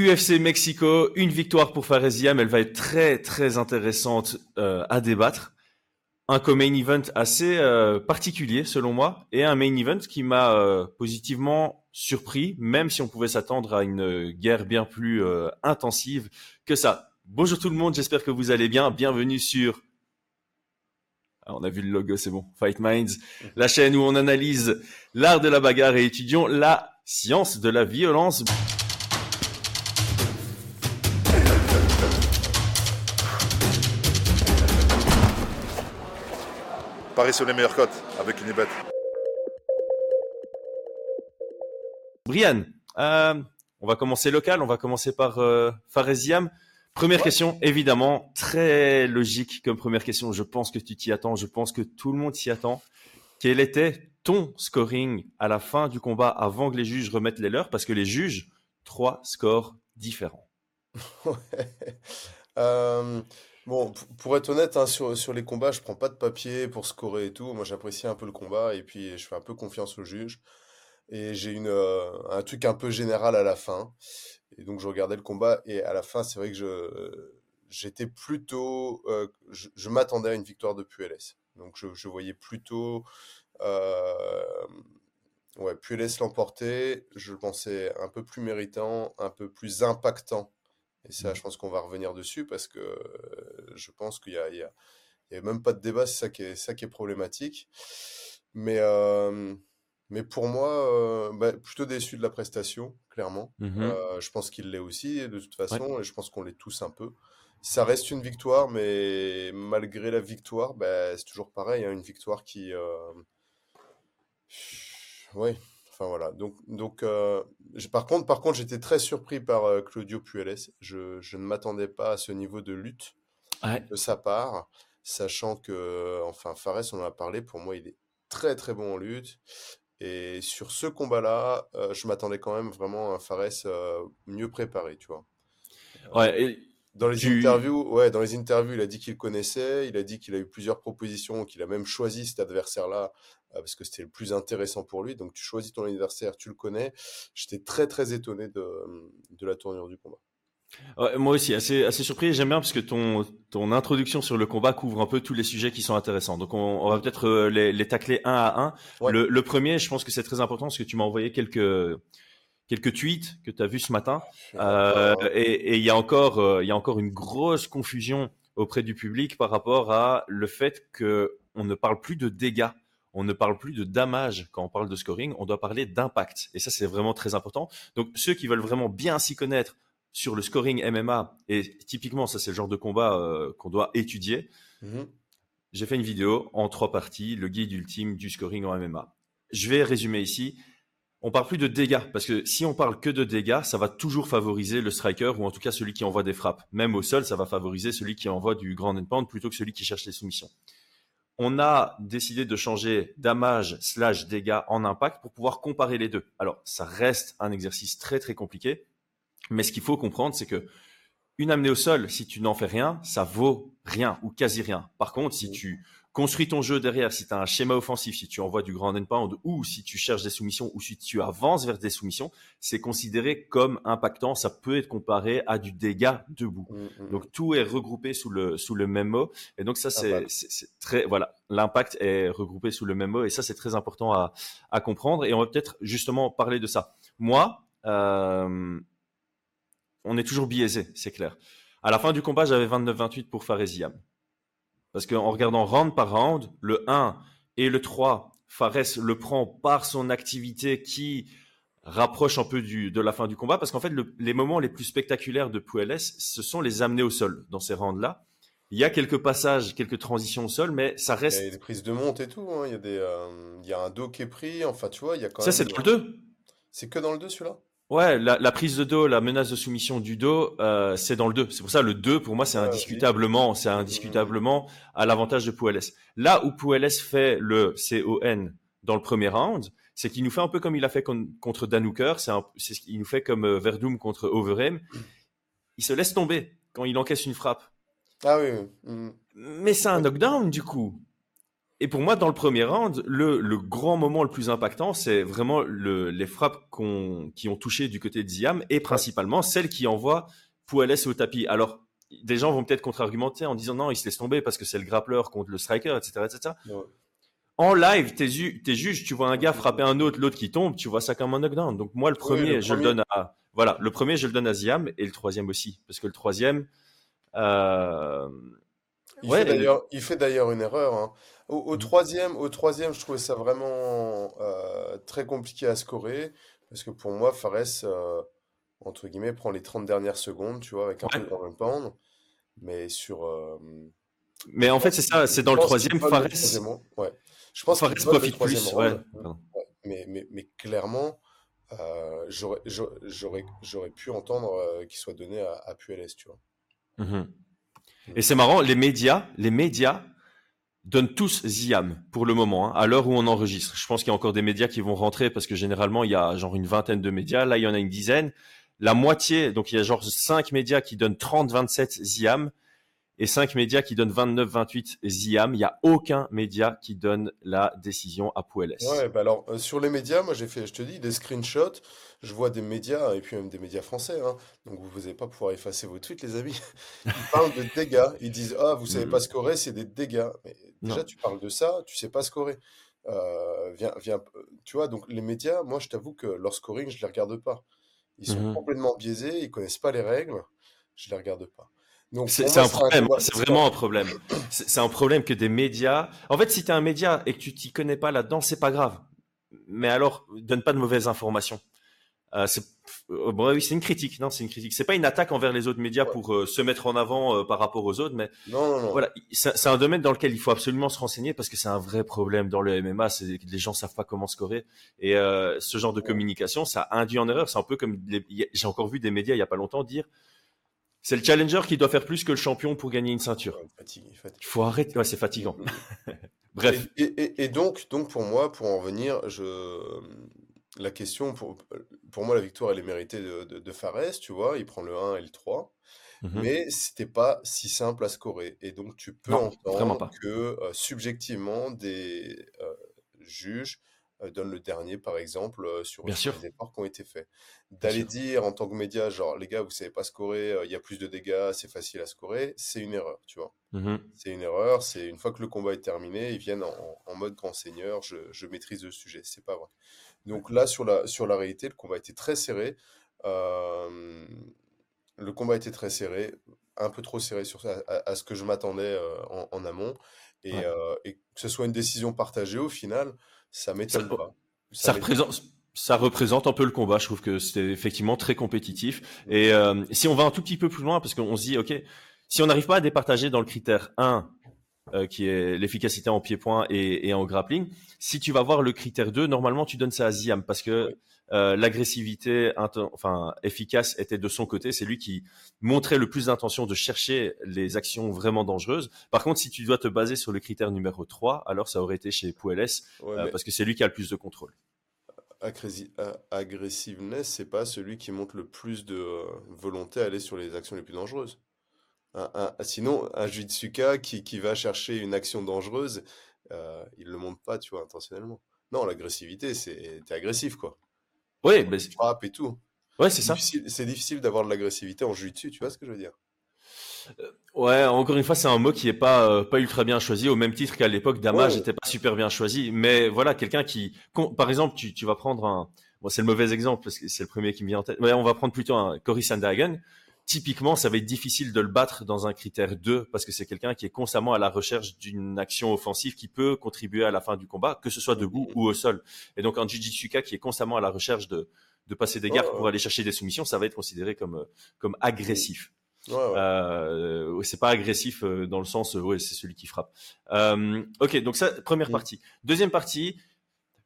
UFC Mexico, une victoire pour Faresiam, elle va être très très intéressante euh, à débattre. Un co-main event assez euh, particulier selon moi et un main event qui m'a euh, positivement surpris, même si on pouvait s'attendre à une guerre bien plus intensive que ça. Bonjour tout le monde, j'espère que vous allez bien. Bienvenue sur ah, on a vu le logo, c'est bon. Fight Minds, la chaîne où on analyse l'art de la bagarre et étudions la science de la violence. Paris sur les meilleures cotes avec une bête. Brian, euh, on va commencer local, on va commencer par euh, Faresiam. Première question, évidemment, très logique comme première question. Je pense que tu t'y attends, je pense que tout le monde s'y attend. Quel était ton scoring à la fin du combat avant que les juges remettent les leurs? Parce que les juges, trois scores différents. Euh, bon, pour être honnête, hein, sur, les combats, je prends pas de papier pour scorer et tout. Moi, j'apprécie un peu le combat et puis je fais un peu confiance aux juges. Et j'ai une, euh, un truc un peu général à la fin. Et donc, je regardais le combat et à la fin, c'est vrai que j'étais plutôt, euh, je, m'attendais à une victoire de PLS. Donc, je, voyais plutôt, euh, ouais, PLS l'emporter. Je le pensais un peu plus méritant, un peu plus impactant. Et ça, mmh. je pense qu'on va revenir dessus parce que je pense qu'il y a, même pas de débat, c'est ça qui est, ça qui est problématique. Mais, euh, mais pour moi, euh, bah, plutôt déçu de la prestation, clairement. Mmh euh, je pense qu'il l'est aussi, de toute façon, et je pense qu'on l'est tous un peu. Ça reste une victoire, mais malgré la victoire, bah, c'est toujours pareil, hein, une victoire qui... Euh... Oui, enfin voilà. Donc, donc par contre, par contre j'étais très surpris par Claudio Puelles. Je, je ne m'attendais pas à ce niveau de lutte de sa part, sachant que, enfin, Fares, on en a parlé, pour moi, il est très très bon en lutte. Et sur ce combat-là, euh, je m'attendais quand même vraiment à un Fares euh, mieux préparé, tu vois. Ouais, dans les interviews, ouais, dans les interviews, il a dit qu'il connaissait, il a dit qu'il a eu plusieurs propositions, qu'il a même choisi cet adversaire-là euh, parce que c'était le plus intéressant pour lui. Donc tu choisis ton adversaire, tu le connais. J'étais très très étonné de, de la tournure du combat moi aussi, assez, assez surpris. J'aime bien parce que ton, ton introduction sur le combat couvre un peu tous les sujets qui sont intéressants. Donc, on, va peut-être euh, les, les tacler un à un. Le, le, premier, je pense que c'est très important parce que tu m'as envoyé quelques quelques tweets que tu as vus ce matin. Euh, et il y a encore euh, y a encore une grosse confusion auprès du public par rapport à le fait que on ne parle plus de dégâts. On ne parle plus de damage quand on parle de scoring, on doit parler d'impact. Et ça, c'est vraiment très important. Donc, ceux qui veulent vraiment bien s'y connaître, sur le scoring MMA, et typiquement, ça c'est le genre de combat euh, qu'on doit étudier, mhm. j'ai fait une vidéo en trois parties, le guide ultime du scoring en MMA. Je vais résumer ici. On parle plus de dégâts, parce que si on parle que de dégâts, ça va toujours favoriser le striker, ou en tout cas celui qui envoie des frappes. Même au sol, ça va favoriser celui qui envoie du grand end pound plutôt que celui qui cherche les soumissions. On a décidé de changer damage slash dégâts en impact pour pouvoir comparer les deux. Alors, ça reste un exercice très très compliqué, mais ce qu'il faut comprendre, c'est que une amenée au sol, si tu n'en fais rien, ça vaut rien ou quasi rien. Par contre, si mmh. tu construis ton jeu derrière, si tu as un schéma offensif, si tu envoies du grand end pound ou si tu cherches des soumissions ou si tu avances vers des soumissions, c'est considéré comme impactant. Ça peut être comparé à du dégât debout. Mmh, mmh, donc tout est regroupé sous le sous le même mot. Et donc ça c'est très voilà, l'impact est regroupé sous le même mot et ça c'est très important à à comprendre. Et on va peut-être justement parler de ça. Moi, euh, on est toujours biaisé, c'est clair. À la fin du combat, j'avais 29-28 pour Faresiam. Parce qu'en regardant round par round, le 1 et le 3, Fares le prend par son activité qui rapproche un peu du, de la fin du combat. Parce qu'en fait, les moments les plus spectaculaires de Puelles, ce sont les amener au sol dans ces rounds-là. Il y a quelques passages, quelques transitions au sol, mais ça reste. Il y a des prises de monte et tout. Hein. Il, y a des, euh, il y a un dos qui est pris. Enfin, tu vois, il y a quand ça, même. Ça, c'est dans le 2 C'est que dans le 2 celui-là? Ouais, la, prise de dos, la menace de soumission du dos, euh, c'est dans le 2. C'est pour ça le 2, pour moi, c'est indiscutablement, c'est indiscutablement à l'avantage de Puelles. Là où Puelles fait le CON dans le premier round, c'est qu'il nous fait un peu comme il a fait contre Danouker, c'est ce qu'il nous fait comme euh, Verdum contre Overeem. Il se laisse tomber quand il encaisse une frappe. Ah oui. Mm. Mais c'est un knockdown du coup. Et pour moi, dans le premier round, le, le grand moment le plus impactant, c'est vraiment le, les frappes qui ont touché du côté de Ziam et principalement celles qui envoient Pouelles au tapis. Alors, des gens vont peut-être contre-argumenter en disant non, il se laisse tomber parce que c'est le grappleur contre le striker, etc. etc. En live, t'es, es juge, tu vois un gars frapper un autre, l'autre qui tombe, tu vois ça comme un knockdown. Donc moi, le premier, je le donne à, voilà, le premier, je le donne à Ziam et le troisième aussi, parce que le troisième, euh... il, fait d'ailleurs, il fait d'ailleurs une erreur. Hein. Au, mm. troisième, au troisième, je trouvais ça vraiment euh, très compliqué à scorer, parce que pour moi, Fares, euh, entre guillemets, prend les 30 dernières secondes, tu vois, avec un peu de pound. Mais sur. Euh, mais en fait, c'est ça, c'est dans le troisième, Fares. ouais. Je pense Fares profite plus. Ouais. Mais, mais, mais, clairement, j'aurais pu entendre qu'il soit donné à, à Puelles, tu vois. Mhm. Et c'est marrant, les médias, les médias donnent tous Ziam pour le moment, hein, à l'heure où on enregistre. Je pense qu'il y a encore des médias qui vont rentrer parce que généralement il y a genre une vingtaine de médias. Là, il y en a une dizaine la moitié, donc il y a genre 5 médias qui donnent 30-27 Ziam et 5 médias qui donnent 29-28 Ziam. Il n'y a aucun média qui donne la décision à Puelles. Ouais, bah alors euh, sur les médias, moi j'ai fait, je te dis, des screenshots. Je vois des médias, et puis même des médias français. Hein. donc vous n'allez pas pouvoir effacer vos tweets, les amis. Ils parlent de dégâts. Ils disent Ah, vous savez mm. pas scorer, c'est des dégâts. Mais déjà, tu parles de ça, tu sais pas scorer. Euh, viens, viens, tu vois, donc les médias, moi je t'avoue que leur scoring, je les regarde pas. Ils sont mmh complètement biaisés, ils connaissent pas les règles. Je les regarde pas. C'est un problème, c'est vraiment un problème. C'est un problème que des médias. En fait, si tu es un média et que tu t'y connais pas là-dedans, c'est pas grave. Mais alors, donne pas de mauvaises informations. Euh, c'est euh, bon, oui, c'est une critique. Non, c'est une critique. C'est pas une attaque envers les autres médias pour euh, se mettre en avant euh, par rapport aux autres, mais non, non, non. voilà, c'est un domaine dans lequel il faut absolument se renseigner parce que c'est un vrai problème dans le MMA. C'est les gens savent pas comment scorer et ce genre de communication, ça induit en erreur. C'est un peu comme j'ai encore vu des médias il y a pas longtemps dire c'est le challenger qui doit faire plus que le champion pour gagner une ceinture. Il faut arrêter. Ouais, c'est fatigant. Bref. Et, et, et, donc, donc pour moi, pour en venir, je la question, pour, pour moi, la victoire, elle est méritée de, de, Fares, tu vois. Il prend le 1 et le 3. Mmh Mais c'était pas si simple à scorer. Et donc, tu peux entendre que euh, subjectivement, des euh, juges euh, donnent le dernier, par exemple, sur les efforts qui ont été faits. D'aller dire en tant que média, genre, les gars, vous savez pas scorer, il y a plus de dégâts, c'est facile à scorer, c'est une erreur, tu vois. Mmh c'est une erreur, c'est une fois que le combat est terminé, ils viennent en, en mode grand seigneur, je, je maîtrise le sujet. C'est pas vrai. Donc là, sur la, sur la réalité, le combat était très serré. Euh, le combat était très serré, un peu trop serré sur, à, à ce que je m'attendais euh, en, en, amont. Et, euh, et, que ce soit une décision partagée au final, ça m'étonne pas. Ça, représente, ça représente un peu le combat. Je trouve que c'était effectivement très compétitif. Mm. Et euh, si on va un tout petit peu plus loin, parce qu'on se dit, OK, si on n'arrive pas à départager dans le critère 1, euh, qui est l'efficacité en pied-point et, et, en grappling. Si tu vas voir le critère 2, normalement tu donnes ça à Ziam parce que euh, l'agressivité enfin efficace était de son côté, c'est lui qui montrait le plus d'intention de chercher les actions vraiment dangereuses. Par contre, si tu dois te baser sur le critère numéro 3, alors ça aurait été chez Puelles euh, parce que c'est lui qui a le plus de contrôle. Aggressiveness, c'est pas celui qui montre le plus de volonté à aller sur les actions les plus dangereuses. Un, sinon, un Jutsuka qui, qui va chercher une action dangereuse, euh, il le montre pas, tu vois, intentionnellement. Non, l'agressivité, c'est t'es agressif, quoi. Oui, mais frappe et tout. Ouais, c'est ça. C'est difficile d'avoir de l'agressivité en dessus tu vois ce que je veux dire? Euh, Ouais, encore une fois, c'est un mot qui est pas euh, pas ultra bien choisi, au même titre qu'à l'époque, Damage n'était pas super bien choisi. Mais voilà, quelqu'un qui, par exemple, tu, tu vas prendre un, bon, c'est le mauvais exemple parce que c'est le premier qui me vient en tête. Ouais, on va prendre plutôt un Cory Sandhagen typiquement, ça va être difficile de le battre dans un critère 2 parce que c'est quelqu'un qui est constamment à la recherche d'une action offensive qui peut contribuer à la fin du combat, que ce soit debout ou au sol. Et donc, un Jujitsuka qui est constamment à la recherche de, de passer des gardes pour aller chercher des soumissions, ça va être considéré comme, comme agressif. Ouais, ouais. Euh, c'est pas agressif euh, dans le sens, ouais, c'est celui qui frappe. Euh, ok, donc ça, première mm. partie. Deuxième partie,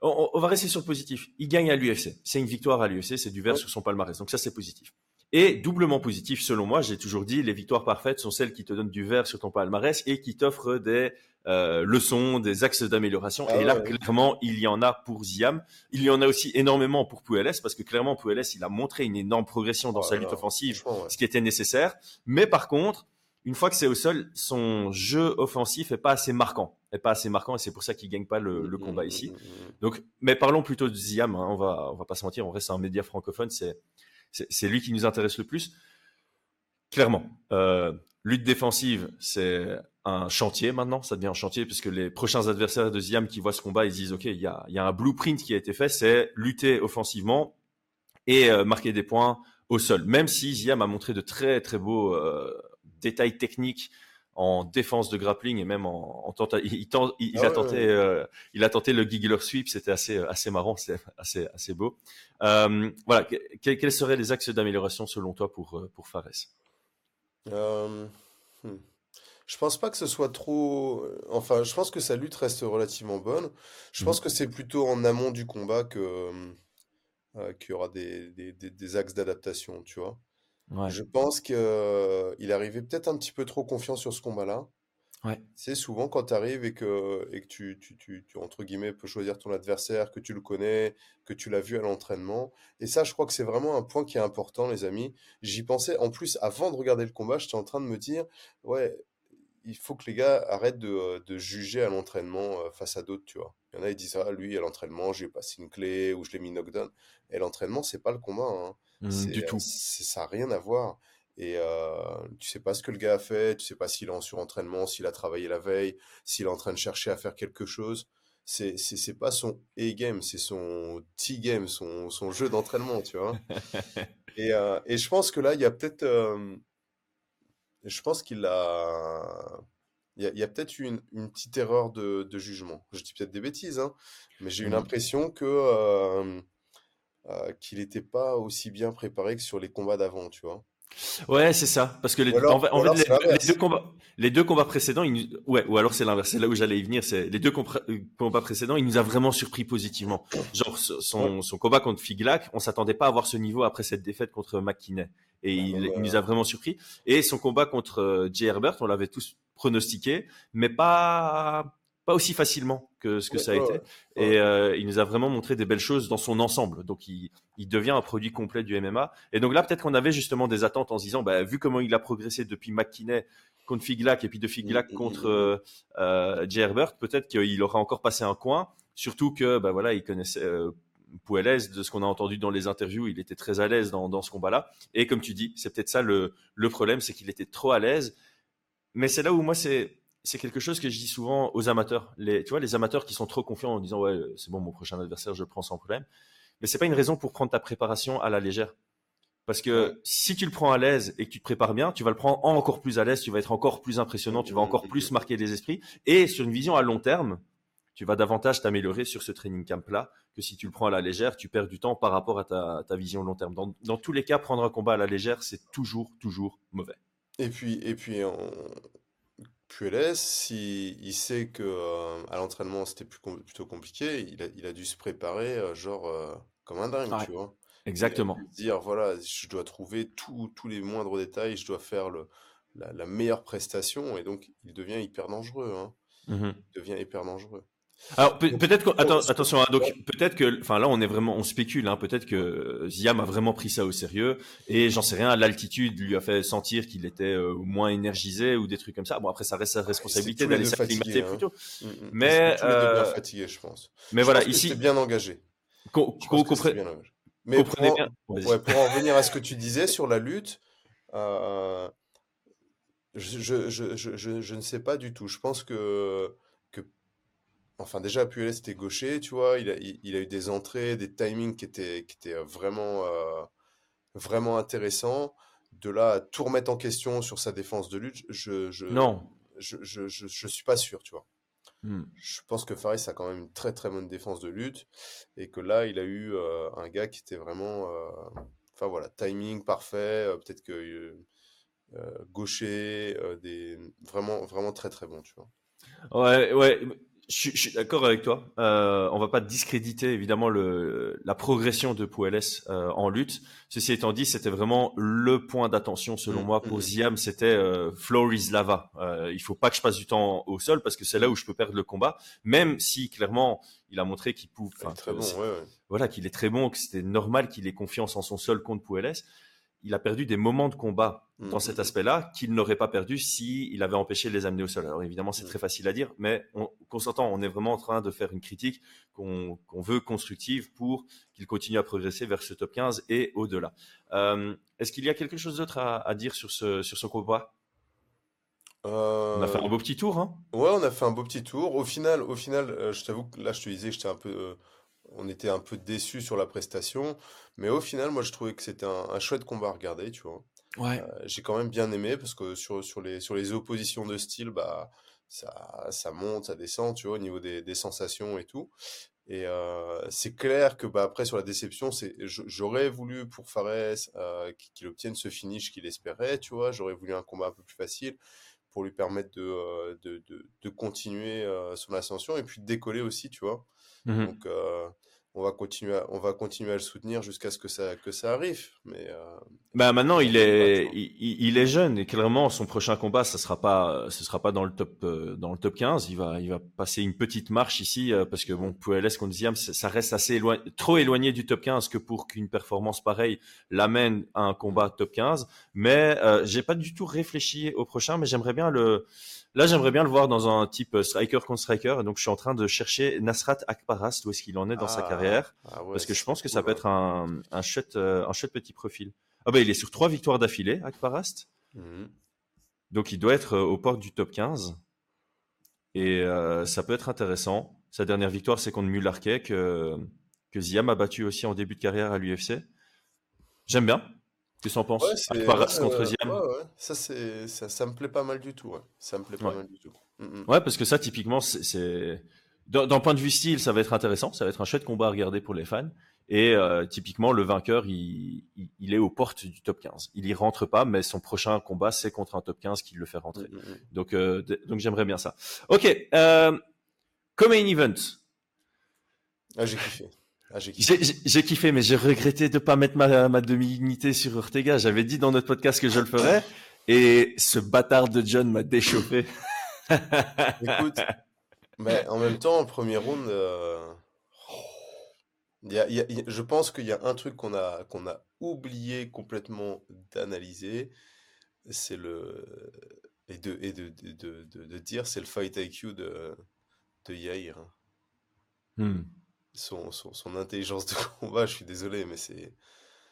on, on, va rester sur le positif. Il gagne à l'UFC. C'est une victoire à l'UFC, c'est du vert sur son palmarès. Donc ça, c'est positif. Et doublement positif, selon moi, j'ai toujours dit, les victoires parfaites sont celles qui te donnent du vert sur ton palmarès et qui t'offrent des euh, leçons, des axes d'amélioration. Ah et là, clairement, il y en a pour Ziam. Il y en a aussi énormément pour Puelles, parce que clairement, Puelles, il a montré une énorme progression dans oh sa lutte offensive, ce qui était nécessaire. Mais par contre, une fois que c'est au sol, son jeu offensif est pas assez marquant, est pas assez marquant, et c'est pour ça qu'il gagne pas le, le combat ici. Donc, mais parlons plutôt de Ziam. Hein, on va, on va pas se mentir, on reste un média francophone, c'est, c'est, lui qui nous intéresse le plus. Clairement, euh, lutte défensive, c'est un chantier maintenant, ça devient un chantier puisque les prochains adversaires de Ziam qui voient ce combat, ils disent ok, il y a, y a un blueprint qui a été fait, c'est lutter offensivement et euh, marquer des points au sol. Même si Ziam a montré de très très beaux euh, détails techniques en défense de grappling et même en, en il, il, ah a tenté, euh, il a tenté le giggler sweep, c'était assez assez marrant, c'est assez assez beau. Euh, voilà, quels seraient les axes d'amélioration selon toi pour euh, pour Fares? Euh, hmm. Je pense pas que ce soit trop. Enfin, je pense que sa lutte reste relativement bonne. Je mmh. pense que c'est plutôt en amont du combat que qu'il y aura des, des, des axes d'adaptation, tu vois. Je pense qu'il il arrivait peut-être un petit peu trop confiant sur ce combat-là. Ouais. C'est souvent quand tu arrives et que, et que tu, tu, tu, tu, entre guillemets, peux choisir ton adversaire, que tu le connais, que tu l'as vu à l'entraînement. Et ça, je crois que c'est vraiment un point qui est important, les amis. J'y pensais, en plus, avant de regarder le combat, j'étais en train de me dire, ouais, il faut que les gars arrêtent de, de juger à l'entraînement euh, face à d'autres, tu vois. Il y en a, ils disent, ah, lui, à l'entraînement, j'ai passé une clé ou je l'ai mis knockdown. Et l'entraînement, c'est pas le combat, hein. Mmh, du tout. Ça n'a rien à voir. Et euh, tu sais pas ce que le gars a fait, tu sais pas s'il est en surentraînement, s'il a travaillé la veille, s'il est en train de chercher à faire quelque chose. C'est c'est pas son A-game, c'est son T-game, son, son jeu d'entraînement, tu vois? et, euh, et je pense que là, il y a peut-être. Euh, je pense qu'il a. Il y a, a peut-être eu une, une, petite erreur de, de jugement. Je dis peut-être des bêtises, hein, mais j'ai eu mmh. l'impression que euh, euh, qu'il n'était pas aussi bien préparé que sur les combats d'avant, tu vois. Ouais, c'est ça. Parce que les, en fait, les, deux combats, les deux combats précédents, il ouais, ou alors c'est l'inverse. C'est là où j'allais y venir. C'est les deux euh, combats précédents, il nous a vraiment surpris positivement. Genre son, son combat contre Figlac, on s'attendait pas à avoir ce niveau après cette défaite contre McKinney, et il, il, nous a vraiment surpris. Et son combat contre euh, Jay Herbert, on l'avait tous pronostiqué, mais pas pas aussi facilement que ce que ça a été. Et euh, il nous a vraiment montré des belles choses dans son ensemble. Donc il, il devient un produit complet du MMA. Et donc là, peut-être qu'on avait justement des attentes en se disant, bah, vu comment il a progressé depuis McKinney contre Figlac et puis de Figlac contre euh, euh, J. Herbert, peut-être qu'il aura encore passé un coin. Surtout que, bah voilà, il connaissait. Euh, de ce qu'on a entendu dans les interviews, il était très à l'aise dans, dans ce combat-là. Et comme tu dis, c'est peut-être ça le, le problème, c'est qu'il était trop à l'aise. Mais c'est là où moi, c'est c'est quelque chose que je dis souvent aux amateurs. Les, tu vois, les amateurs qui sont trop confiants en disant ouais, c'est bon, mon prochain adversaire, je le prends sans problème. Mais c'est pas une raison pour prendre ta préparation à la légère. Parce que si tu le prends à l'aise et que tu te prépares bien, tu vas le prendre encore plus à l'aise, tu vas être encore plus impressionnant, tu vas encore plus marquer les esprits. Et sur une vision à long terme, tu vas davantage t'améliorer sur ce training camp-là que si tu le prends à la légère, tu perds du temps par rapport à ta, ta vision long terme. Dans, dans, tous les cas, prendre un combat à la légère, c'est toujours, toujours mauvais. Et puis, et puis on, Puelles, si il sait que euh, à l'entraînement c'était plutôt compliqué, il a, il a dû se préparer euh, genre euh, comme un dingue, tu vois? Exactement. Dire voilà, je dois trouver tous les moindres détails, je dois faire le, la, la meilleure prestation et donc il devient hyper dangereux. Hein. Mmh il devient hyper dangereux. Alors peut-être que attends, attention hein, donc peut-être que enfin là on est vraiment on spécule hein, peut-être que Ziam a vraiment pris ça au sérieux et j'en sais rien l'altitude lui a fait sentir qu'il était euh, moins énergisé ou des trucs comme ça. Bon après ça reste sa responsabilité d'aller s'acclimater hein. plutôt mm, mm. mais euh, fatigué je pense. mais je voilà pense ici c'est bien engagé. bien mais pour en, ouais, pour en revenir à ce que tu disais sur la lutte euh, je, je, je, je ne sais pas du tout. Je pense que Enfin, déjà, Puel c'était gaucher, tu vois. Il a, il, a, eu des entrées, des timings qui étaient, qui étaient vraiment, euh, vraiment intéressants. De là à tout remettre en question sur sa défense de lutte, je, je, non. je, je, je, je suis pas sûr, tu vois. Hmm. Je pense que Faris a quand même une très très bonne défense de lutte et que là, il a eu euh, un gars qui était vraiment. Euh, enfin voilà, timing parfait, euh, peut-être que euh, gaucher, des, vraiment, vraiment très très bon, tu vois. Ouais, ouais. Je, je, suis d'accord avec toi. Euh, on va pas discréditer évidemment le, la progression de Pouelles euh, en lutte. Ceci étant dit, c'était vraiment le point d'attention selon mmh, moi pour mmh. Ziam. C'était euh, floor is lava. Euh, il faut pas que je passe du temps au sol parce que c'est là où je peux perdre le combat. Même si clairement il a montré qu'il pouvait. Très bon, ouais, ouais. Voilà, qu'il est très bon, que c'était normal qu'il ait confiance en son sol contre Pouelles il a perdu des moments de combat dans cet aspect-là qu'il n'aurait pas perdu si il avait empêché de les amener au sol. Alors évidemment, c'est très facile à dire, mais on, qu'on s'entend, on est vraiment en train de faire une critique qu'on veut constructive pour qu'il continue à progresser vers ce top 15 et au-delà. Euh, est-ce qu'il y a quelque chose d'autre à, dire sur ce, sur ce combat? On a fait un beau petit tour, hein? Ouais, on a fait un beau petit tour. Au final, au final, euh, je t'avoue que là, je te disais que j'étais un peu, euh, on était un peu déçus sur la prestation, mais au final, moi, je trouvais que c'était un, chouette combat à regarder, tu vois. Ouais. Euh, j'ai quand même bien aimé parce que sur, sur les, sur les oppositions de style, bah, ça, ça monte, ça descend, tu vois, au niveau des, des sensations et tout. Et c'est clair que bah, après sur la déception, c'est j'aurais voulu pour Fares qu'il obtienne ce finish qu'il espérait, tu vois. J'aurais voulu un combat un peu plus facile pour lui permettre de, euh, de, de, de, continuer euh, son ascension et puis de décoller aussi, tu vois. Mmh Donc, on va continuer à, on va continuer à le soutenir jusqu'à ce que ça que ça arrive. Mais euh, bah maintenant il est il, il, est jeune et clairement son prochain combat ça sera pas ce sera pas dans le top euh, dans le top 15 il va il va passer une petite marche ici euh, parce que bon Puelles contre Ziam ça reste assez éloigné trop éloigné du top 15 que pour qu'une performance pareille l'amène à un combat top 15 mais euh, j'ai pas du tout réfléchi au prochain mais j'aimerais bien le Là, j'aimerais bien le voir dans un type euh, striker contre striker. Et donc, je suis en train de chercher Nasrat Akparast, où est-ce qu'il en est dans sa ah, carrière. Ah parce que je pense que ça peut être un, un, chouette, euh, un chouette petit profil. Ah bah, il est sur trois victoires d'affilée, Akparast. Mhm. Donc, il doit être euh, aux portes du top 15. Et ça peut être intéressant. Sa dernière victoire, c'est contre Mularkey, que, que Ziam a battu aussi en début de carrière à l'UFC. J'aime bien. Qu'est-ce que tu en penses? Ouais, contre Ça, c'est, ça, ça, me plaît pas mal du tout. Ça me plaît pas mal du tout. Mm, mm. Ouais, parce que ça, typiquement, c'est. D'un point de vue style, ça va être intéressant. Ça va être un chouette combat à regarder pour les fans. Et euh, typiquement, le vainqueur, il, il, est aux portes du top 15. Il y rentre pas, mais son prochain combat, c'est contre un top 15 qui le fait rentrer. Mm, donc, euh, donc j'aimerais bien ça. Ok. Euh, comme main event. Ah, j'ai kiffé. Ah, j'ai kiffé. mais j'ai regretté de pas mettre ma, ma demi-unité sur Ortega. J'avais dit dans notre podcast que je le ferais, et ce bâtard de John m'a déchauffé. Écoute, mais en même temps, en premier round, euh, y a, y a, je pense qu'il y a un truc qu'on a, qu'on a oublié complètement d'analyser, c'est le et de et de, de, de, de dire c'est le fight IQ de de Yair. Hmm son, son, intelligence de combat, je suis désolé, mais c'est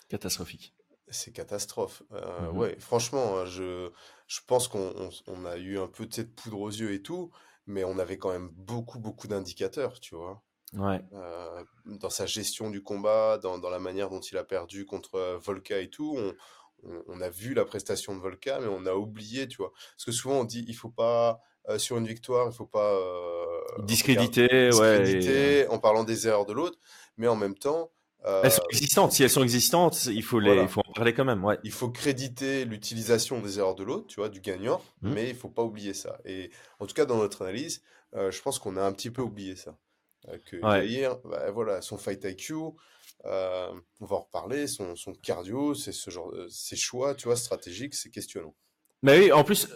catastrophique. C'est catastrophe. Euh, mmh ouais, franchement, hein, je, je pense qu'on on, a eu un peu de cette poudre aux yeux et tout, mais on avait quand même beaucoup, beaucoup d'indicateurs, tu vois. Ouais. Euh, dans sa gestion du combat, dans, dans, la manière dont il a perdu contre euh, Volka et tout, on, on, a vu la prestation de Volka, mais on a oublié, tu vois. Parce que souvent on dit il faut pas euh, sur une victoire, il faut pas euh, discréditer, ouais, en parlant des erreurs de l'autre, mais en même temps. elles sont existantes. Si elles sont existantes, il faut les, il faut en parler quand même. Ouais. Il faut créditer l'utilisation des erreurs de l'autre, tu vois, du gagnant, mmh. mais il faut pas oublier ça. Et en tout cas, dans notre analyse, je pense qu'on a un petit peu oublié ça. que hier, bah, voilà, son fight IQ, euh, on va en reparler, son, son cardio, c'est ce genre, ses choix, tu vois, stratégiques, c'est questionnant. Mais oui, en plus,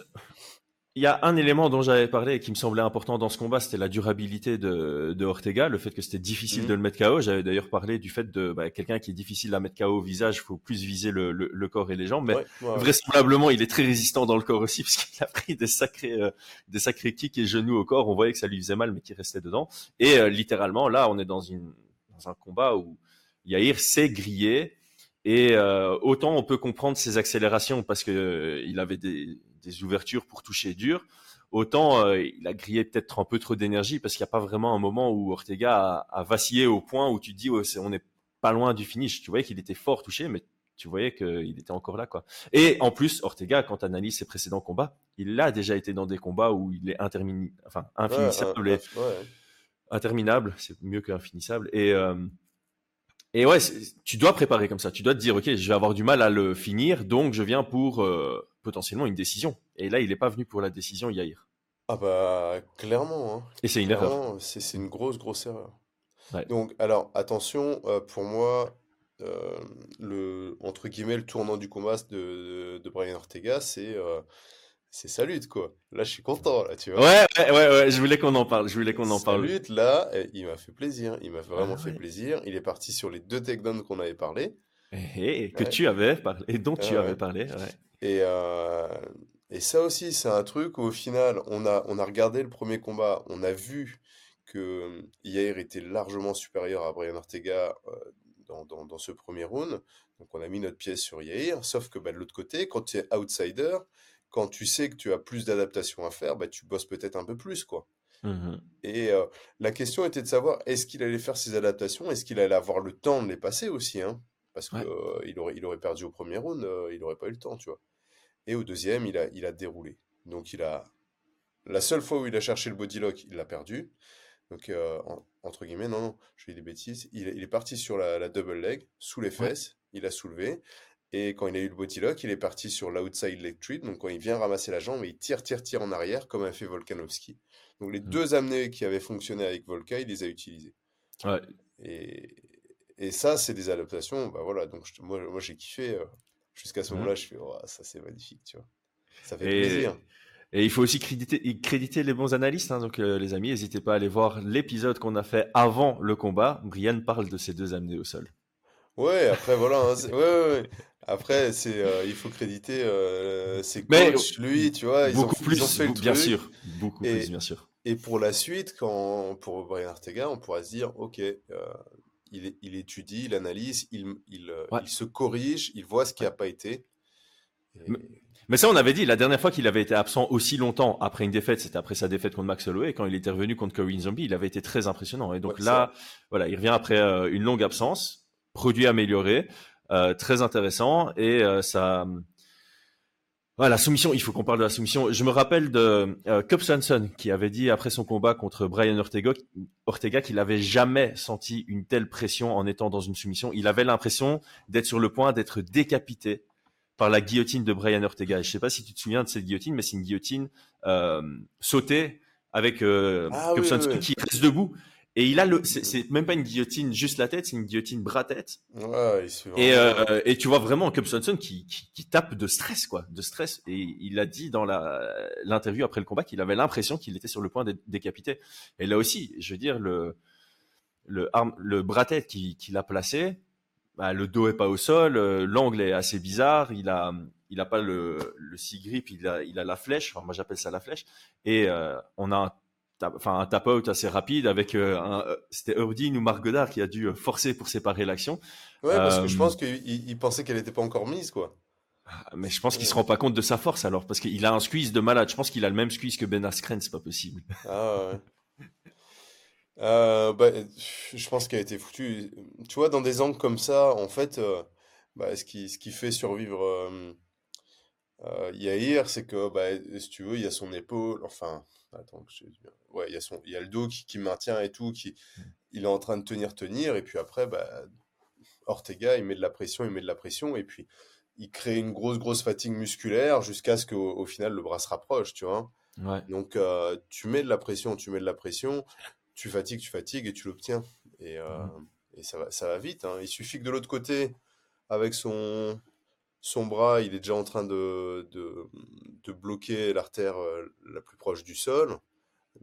il y a un élément dont j'avais parlé et qui me semblait important dans ce combat, c'était la durabilité de, de, Ortega, le fait que c'était difficile mhm. de le mettre KO. J'avais d'ailleurs parlé du fait de bah, quelqu'un qui est difficile à mettre KO au visage, il faut plus viser le, le, corps et les jambes, mais vraisemblablement il est très résistant dans le corps aussi parce qu'il a pris des sacrés, euh, des sacrés kicks et genoux au corps. On voyait que ça lui faisait mal, mais qu'il restait dedans. Et euh, littéralement, là, on est dans, une, dans un combat où Yair s'est grillé. Et euh, autant on peut comprendre ses accélérations parce que euh, il avait des, des, ouvertures pour toucher dur, autant euh, il a grillé peut-être un peu trop d'énergie parce qu'il n'y a pas vraiment un moment où Ortega a, a, vacillé au point où tu te dis on n'est pas loin du finish. Tu voyais qu'il était fort touché, mais tu voyais qu'il était encore là quoi. Et en plus Ortega, quand tu analyses ses précédents combats, il a déjà été dans des combats où il est intermini, enfin infinissable, interminable, c'est mieux qu'infinissable et et ouais, tu dois préparer comme ça. Tu dois te dire, ok, je vais avoir du mal à le finir, donc je viens pour euh, potentiellement une décision. Et là, il n'est pas venu pour la décision, Yair. Ah bah clairement. Hein. Et c'est une erreur. C'est une grosse, grosse erreur. Donc, alors, attention, euh, pour moi, euh, le, entre guillemets, le tournant du combat de, de, Brian Ortega, c'est c'est sa lutte, quoi. Là, je suis content, là, tu vois. Ouais, ouais, ouais, je voulais qu'on en parle, je voulais qu'on en parle. Sa lutte, là, eh, il m'a fait plaisir, il m'a vraiment ah fait plaisir. Il est parti sur les deux takedowns qu'on avait parlé. Et, que tu avais parlé, et dont tu avais parlé. Et, euh, et ça aussi, c'est un truc où au final, on a, on a regardé le premier combat, on a vu que Yair était largement supérieur à Brian Ortega dans, dans, dans, ce premier round. Donc on a mis notre pièce sur Yair, sauf que bah, de l'autre côté, quand tu es outsider, quand tu sais que tu as plus d'adaptation à faire, bah, tu bosses peut-être un peu plus, quoi. Mmh Et la question était de savoir, est-ce qu'il allait faire ses adaptations? Est-ce qu'il allait avoir le temps de les passer aussi hein? Parce qu'il il aurait, il aurait perdu au premier round, il n'aurait pas eu le temps, tu vois. Et au deuxième, il a, il a déroulé. Donc il a... La seule fois où il a cherché le bodylock, il l'a perdu. Donc, entre guillemets, non, non, je fais des bêtises. Il, est parti sur la, double leg, sous les fesses, il a soulevé. Et quand il a eu le body lock, il est parti sur l'outside leg treat. Donc quand il vient ramasser la jambe, il tire, tire, tire en arrière, comme a fait Volkanovski. Donc les mmh. deux amenés qui avaient fonctionné avec Volka, il les a utilisés. Ouais. Et, et ça, c'est des adaptations. Bah voilà, donc moi, moi j'ai kiffé. Euh, jusqu'à ce mmh. moment-là, je fais, oh, ça c'est magnifique, tu vois. Ça fait plaisir. Et il faut aussi créditer, créditer les bons analystes. Hein. donc, euh, les amis, n'hésitez pas à aller voir l'épisode qu'on a fait avant le combat. Brian parle de ces deux amenés au sol. Ouais, après, voilà. Hein, ouais, ouais, ouais. Après, c'est, euh, il faut créditer euh, ses coachs, lui, tu vois. Ils beaucoup ont, plus, ils ont fait le bien sûr. Beaucoup et, plus, bien sûr. Et pour la suite, quand, pour Brian Ortega, on pourra se dire, OK, il, il, étudie, il analyse, il, il, ouais. il, se corrige, il voit ce qui n'a pas été. Et... Mais, ça, on avait dit, la dernière fois qu'il avait été absent aussi longtemps après une défaite, c'était après sa défaite contre Max Holloway. Et quand il était revenu contre Corinne Zombie, il avait été très impressionnant. Et donc là, voilà, il revient après une longue absence, produit amélioré. Euh, très intéressant et euh, ça voilà, la soumission, il faut qu'on parle de la soumission. Je me rappelle de euh, qui avait dit après son combat contre Brian Ortega, Ortega qu'il avait jamais senti une telle pression en étant dans une soumission. Il avait l'impression d'être sur le point d'être décapité par la guillotine de Brian Ortega. je sais pas si tu te souviens de cette guillotine, mais c'est une guillotine euh, sautée avec euh, ah qui reste debout et il a le, c'est même pas une guillotine juste la tête, c'est une guillotine bras-tête. Ouais, et, euh, et tu vois vraiment Cub qui, qui, qui, tape de stress, quoi, de stress. Et il a dit dans l'interview après le combat qu'il avait l'impression qu'il était sur le point d'être décapité. Et là aussi, je veux dire le le arme, le bras-tête qu'il a placé, bah, le dos est pas au sol, euh, l'angle est assez bizarre, il a il a pas le le six grip, il a il a la flèche. Enfin, moi j'appelle ça la flèche. Et euh, on a un enfin un tap out assez rapide avec euh, un, euh, c'était Eudine ou Marc Godard qui a dû euh, forcer pour séparer l'action. Ouais, parce que je pense qu'il il pensait qu'elle n'était pas encore mise, quoi. Ah, mais je pense qu'il se rend pas compte de sa force alors, parce qu'il a un squeeze de malade. Je pense qu'il a le même squeeze que Ben Askren, c'est pas possible. Ah ouais. euh, bah, je pense qu'elle a été foutue. Tu vois, dans des angles comme ça, en fait, bah, ce, qui, ce qui fait survivre euh, Yair, c'est que, bah, si tu veux, il y a son épaule, enfin, attends, je ouais, il y a son, il y a le dos qui, qui maintient et tout, qui, il est en train de tenir, tenir, et puis après, bah, Ortega, il met de la pression, il met de la pression, et puis il crée une grosse, grosse fatigue musculaire jusqu'à ce qu'au au final le bras se rapproche, tu vois. Ouais. Donc, euh, tu mets de la pression, tu mets de la pression, tu fatigues, tu fatigues, et tu l'obtiens. Et, euh, mmh. et ça, va, ça va vite. Hein. Il suffit que de l'autre côté, avec son, son bras, il est déjà en train de, de, bloquer l'artère euh, la plus proche du sol.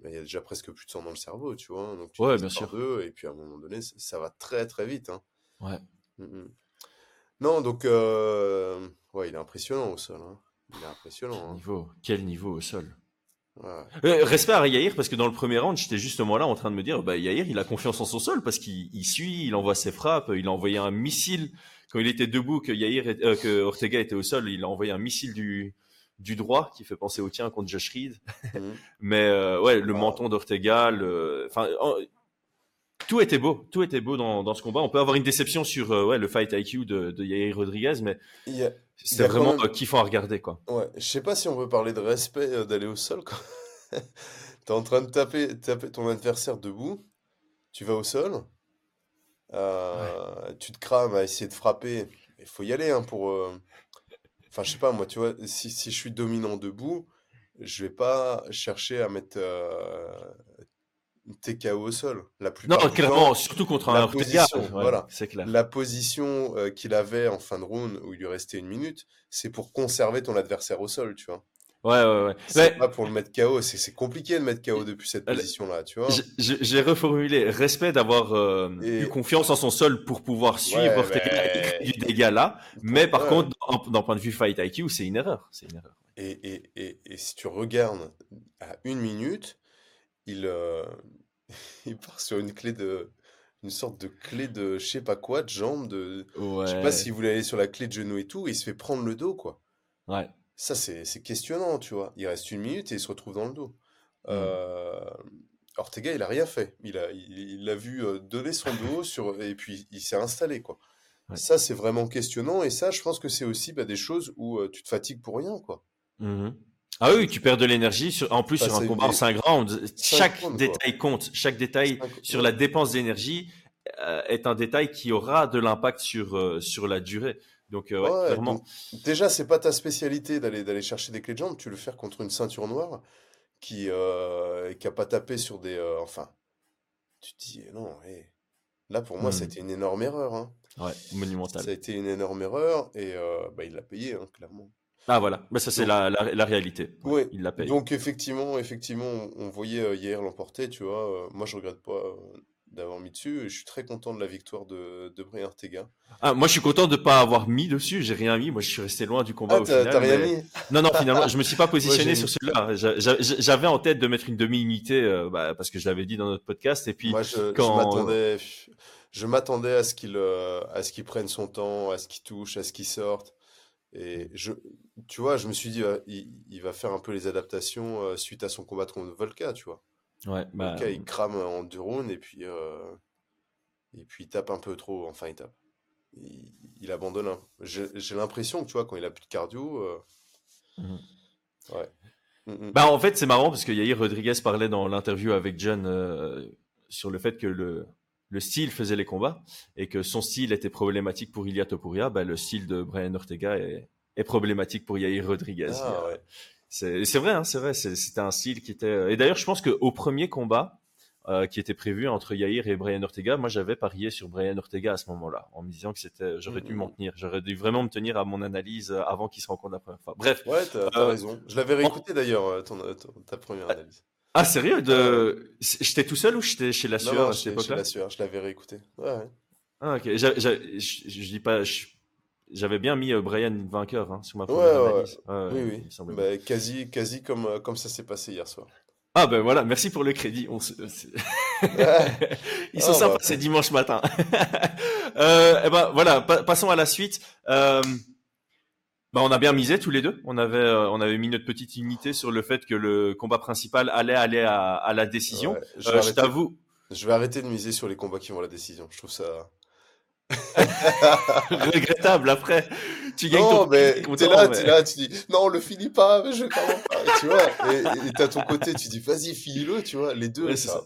il y a déjà presque plus de sang dans le cerveau, tu vois. Donc, tu ouais, bien sûr. Deux, et puis à un moment donné, ça, va très très vite. Hein. Ouais. Mm, mm. Non, donc, euh, ouais, il est impressionnant au sol. Hein. Il est impressionnant. Quel hein. niveau, Quel niveau au sol Ouais. Euh, respect à Yair parce que dans le premier round, j'étais justement là en train de me dire, bah Yair, il a confiance en son sol parce qu'il suit, il envoie ses frappes, il a envoyé un missile quand il était debout, que Yair, euh, que Ortega était au sol, il a envoyé un missile du du droit qui fait penser au tien contre Josh Reed. Mhm. Mais euh, ouais, le menton d'Ortega, enfin, tout était beau, tout était beau dans, dans ce combat. On peut avoir une déception sur euh, ouais, le fight IQ de, de Yair Rodriguez, mais c'était vraiment même... kiffant à regarder quoi. Ouais, je sais pas si on veut parler de respect d'aller au sol. T'es en train de taper, taper ton adversaire debout, tu vas au sol, euh, tu te crames à essayer de frapper. Il faut y aller hein, pour. Euh, enfin, je sais pas, moi, tu vois, si, si, je suis dominant debout, je vais pas chercher à mettre euh, TKO au sol. La non, clairement, surtout contre un position, voilà. c'est clair. La position qu'il avait en fin de round où il lui restait une minute, c'est pour conserver ton adversaire au sol, tu vois. Ouais, ouais, ouais. C'est pas pour le mettre KO, c'est compliqué de mettre KO depuis cette position-là, tu vois. J'ai reformulé respect d'avoir euh, eu confiance en son sol pour pouvoir suivre ouais, du dégât là, mais par contre, d'un point de vue fight IQ, c'est une erreur. C'est une erreur. Et, et, et, et, si tu regardes à une minute, il, euh, il part sur une clé de, une sorte de clé de je sais pas quoi, de jambe, de, je sais pas s'il voulait aller sur la clé de genou et tout, et il se fait prendre le dos, quoi. Ouais. Ça, c'est questionnant, tu vois. Il reste une minute et il se retrouve dans le dos. Mmh. Euh, Ortega, il a rien fait. Il a, il, a vu euh, donner son dos sur, et puis il s'est installé, quoi. Ça, c'est vraiment questionnant. Et ça, je pense que c'est aussi bah, des choses où euh, tu te fatigues pour rien, quoi. Mmh ah oui, tu perds de l'énergie. En plus, sur un combat en 5 rounds, chaque détail compte. Chaque détail sur la dépense d'énergie est un détail qui aura de l'impact sur, sur la durée. Donc, euh, ouais, clairement. déjà, c'est pas ta spécialité d'aller d'aller chercher des clés de jambes. Tu le faire contre une ceinture noire qui euh, qui a pas tapé sur des. Euh, enfin, tu te dis non. Là, pour moi, ça a mmh. été une énorme erreur. Hein. Ouais, monumental. Ça a été une énorme erreur et bah, il l'a payé, hein, clairement. Ah voilà, mais ça c'est la, la, réalité. Oui. Il l'a payé. Donc effectivement, effectivement, on voyait hier l'emporter, tu vois. moi, je regrette pas d'avoir mis dessus. Et je suis très content de la victoire de, de Brian Ortega. Ah, moi, je suis content de ne pas avoir mis dessus. J'ai rien mis. Moi, je suis resté loin du combat ah, au final. T'as rien mis Non, non, finalement, je me suis pas positionné sur celui-là. J'avais en tête de mettre une demi-unité euh, bah, parce que je l'avais dit dans notre podcast. Et puis, moi, je, quand... m'attendais. Je m'attendais à ce qu'il euh, à ce qu'il prenne son temps, à ce qu'il touche, à ce qu'il sorte. Et je, tu vois, je me suis dit, euh, il, il, va faire un peu les adaptations suite à son combat contre Volka, tu vois. Ouais, bah... il crame en deux rounds et puis, euh, et puis il tape un peu trop. Enfin, il tape. Il, abandonne. J'ai l'impression que tu vois, quand il a plus de cardio. Euh, mmh ouais. Mmh, mmh. Bah, en fait, c'est marrant parce que Yair Rodriguez parlait dans l'interview avec John euh, sur le fait que le, le style faisait les combats et que son style était problématique pour Ilia Topuria. Bah, le style de Brian Ortega est, est problématique pour Yair Rodriguez. Ah, ouais. C'est vrai, hein, c'est vrai. C'était un style qui était. Euh, et d'ailleurs, je pense qu'au premier combat euh, qui était prévu entre Yair et Brian Ortega, moi j'avais parié sur Brian Ortega à ce moment-là, en me disant que c'était, j'aurais dû m'en tenir, j'aurais dû vraiment me tenir à mon analyse euh, avant qu'il se rencontre la première fois. Bref. Ouais, t'as as raison. Je l'avais réécouté d'ailleurs ta première analyse. Ah sérieux de... J'étais tout seul ou j'étais chez la sueur à cette époque-là Chez la sueur, je l'avais réécouté. Ouais. ouais. Ah ok. Je, je dis pas. J'avais bien mis euh, Brian vainqueur hein, sur ma première analyse. oui, oui. Bah, quasi, quasi comme, euh, comme ça s'est passé hier soir. Ah ben voilà, merci pour le crédit. On Ils sont ah, sympas, bah, c'est dimanche matin. euh, et eh ben voilà, passons à la suite. Euh, bah, on a bien misé tous les deux. On avait, euh, on avait mis notre petite unité sur le fait que le combat principal allait aller à, à la décision. je t'avoue. Je vais arrêter de miser sur les combats qui vont à la décision. Je trouve ça. Regrettable après. Tu gagnes non, ton mais t'es là, mais... là, tu dis non, on le finit pas, mais je pas. tu vois. Et t'as ton côté, tu dis vas-y, finis-le, tu vois. Les deux, ça.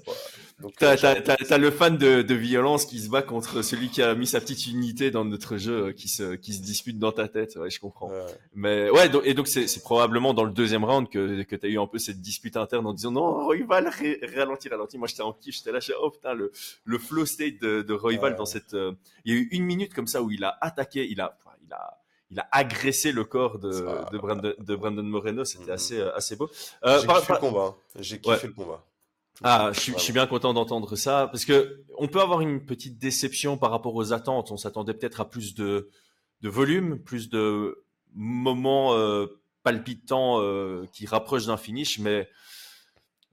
T'as euh, le fan de, de, violence qui se bat contre celui qui a mis sa petite unité dans notre jeu, euh, qui se, qui se dispute dans ta tête. Ouais, je comprends. Mais ouais, donc, et donc c'est probablement dans le deuxième round que, que t'as eu un peu cette dispute interne en disant non, Royval, ralentir, ralentir. Moi, j'étais en kiff, j'étais là, oh putain, le, le flow state de, de Royval dans cette. Euh, il y a eu une minute comme ça où il a attaqué, il a, il a, il a agressé le corps de, de, Brandon, de Brandon Moreno. C'était mm-hmm. assez, assez beau. Euh, J'ai kiffé le combat. Hein. J'ai kiffé le combat. Ah, je, suis bien content d'entendre ça parce que on peut avoir une petite déception par rapport aux attentes. On s'attendait peut-être à plus de, de volume, plus de moments euh, palpitants euh, qui rapprochent d'un finish, mais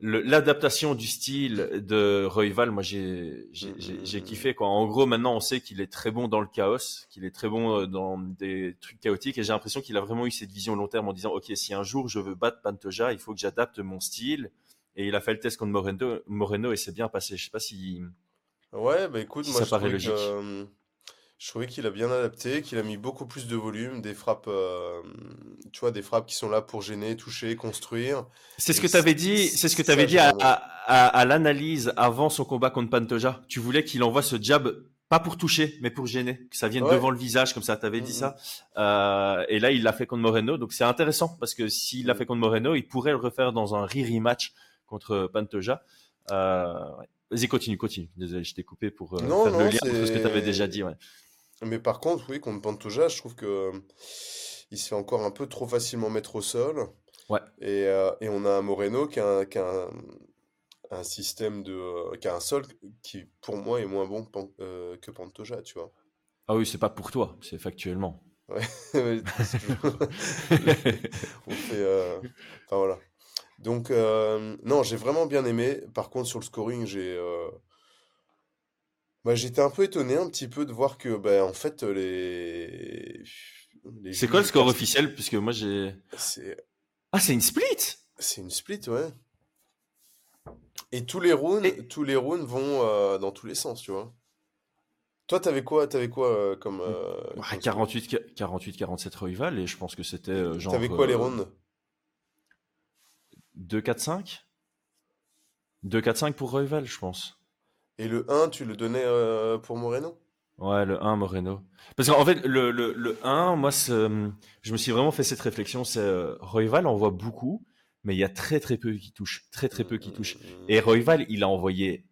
l'adaptation du style de Royval, moi j'ai j'ai kiffé quoi. En gros, maintenant on sait qu'il est très bon dans le chaos, qu'il est très bon euh, dans des trucs chaotiques, et j'ai l'impression qu'il a vraiment eu cette vision long terme en disant ok, si un jour je veux battre Pantoja, il faut que j'adapte mon style et il a fait le test contre Moreno, Moreno et c'est bien passé. Je sais pas si. Ouais, bah écoute, moi ça je paraît logique. Euh, je trouvais qu'il a bien adapté, qu'il a mis beaucoup plus de volume, des frappes, euh, tu vois, des frappes qui sont là pour gêner, toucher, construire. C'est ce que tu avais dit, c'est ce que tu avais dit à, à, à, l'analyse avant son combat contre Pantoja. Tu voulais qu'il envoie ce jab pas pour toucher, mais pour gêner, que ça vienne devant le visage, comme ça, tu avais dit ça. Euh, et là, il l'a fait contre Moreno, donc c'est intéressant parce que s'il l'a mm. fait contre Moreno, il pourrait le refaire dans un re-rematch contre Pantoja. Euh, Vas-y, continue, continue. Désolé, je t'ai coupé pour euh, faire le lien entre ce que tu avais déjà dit. Ouais. Mais par contre, oui, contre Pantoja, je trouve que il se fait encore un peu trop facilement mettre au sol. Ouais. Et, euh, et on a un Moreno qui a, un- qui a un, un système de, euh, qui a un sol qui, pour moi, est moins bon pan- euh, que Pantoja, tu vois. Ah oui, c'est pas pour toi, c'est factuellement. Ouais, on fait, euh, enfin voilà. Donc, euh, non, j'ai vraiment bien aimé. Par contre, sur le scoring, j'ai, euh, bah, j'étais un peu étonné un petit peu de voir que, bah, en fait, les, les C'est quoi le score officiel? Puisque moi j'ai. C'est, Ah, c'est une split! c'est une split, ouais. Et tous les rounds, Et- tous les rounds vont euh, dans tous les sens, tu vois. Toi, t'avais quoi, t'avais quoi euh, comme, euh, Ouais, comme score? 48, 48, 47 Royval, et je pense que c'était euh, genre. T'avais quoi les euh, rounds? 2, 4, 5? 2, 4, 5 pour Royval, je pense. Et le 1, tu le donnais euh, pour Moreno? Ouais, le 1 Moreno. Parce qu'en fait, le, le, le 1, moi, je me suis vraiment fait cette réflexion, c'est euh, Royval envoie beaucoup, mais il y a très très peu qui touchent. Très très peu qui touchent. Et Royval, il a envoyé